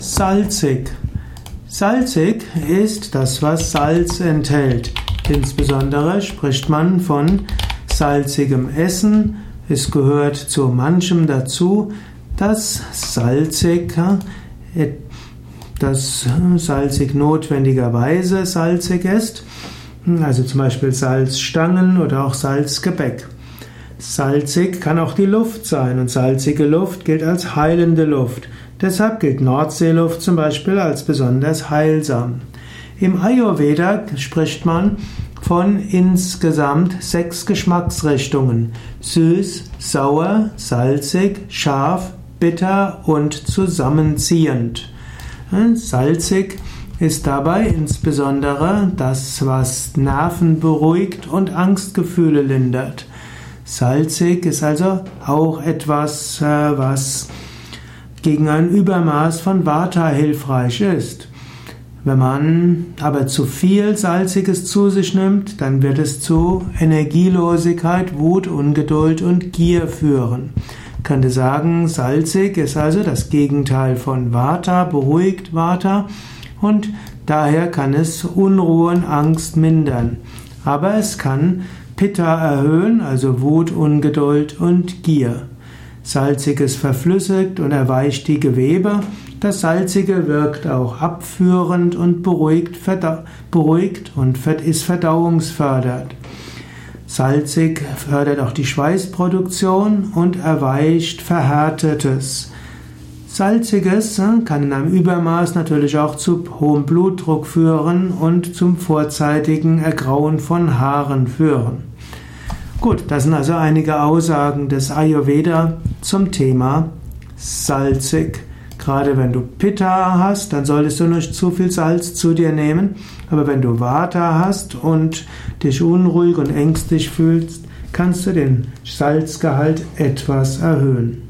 Salzig. Salzig ist das, was Salz enthält. Insbesondere spricht man von salzigem Essen. Es gehört zu manchem dazu, dass salzig, dass salzig notwendigerweise salzig ist. Also zum Beispiel Salzstangen oder auch Salzgebäck. Salzig kann auch die Luft sein und salzige Luft gilt als heilende Luft. Deshalb gilt Nordseeluft zum Beispiel als besonders heilsam. Im Ayurveda spricht man von insgesamt sechs Geschmacksrichtungen. Süß, sauer, salzig, scharf, bitter und zusammenziehend. Salzig ist dabei insbesondere das, was Nerven beruhigt und Angstgefühle lindert. Salzig ist also auch etwas, äh, was gegen ein Übermaß von Vata hilfreich ist. Wenn man aber zu viel Salziges zu sich nimmt, dann wird es zu Energielosigkeit, Wut, Ungeduld und Gier führen. Ich könnte sagen, salzig ist also das Gegenteil von Vata, beruhigt Vata und daher kann es Unruhe und Angst mindern. Aber es kann Pitta erhöhen, also Wut, Ungeduld und Gier. Salziges verflüssigt und erweicht die Gewebe. Das Salzige wirkt auch abführend und beruhigt, beruhigt und ist verdauungsfördernd. Salzig fördert auch die Schweißproduktion und erweicht Verhärtetes. Salziges äh, kann in einem Übermaß natürlich auch zu hohem Blutdruck führen und zum vorzeitigen Ergrauen von Haaren führen. Gut, das sind also einige Aussagen des Ayurveda zum Thema salzig. Gerade wenn du Pitta hast, dann solltest du nicht zu viel Salz zu dir nehmen. Aber wenn du Vata hast und dich unruhig und ängstlich fühlst, kannst du den Salzgehalt etwas erhöhen.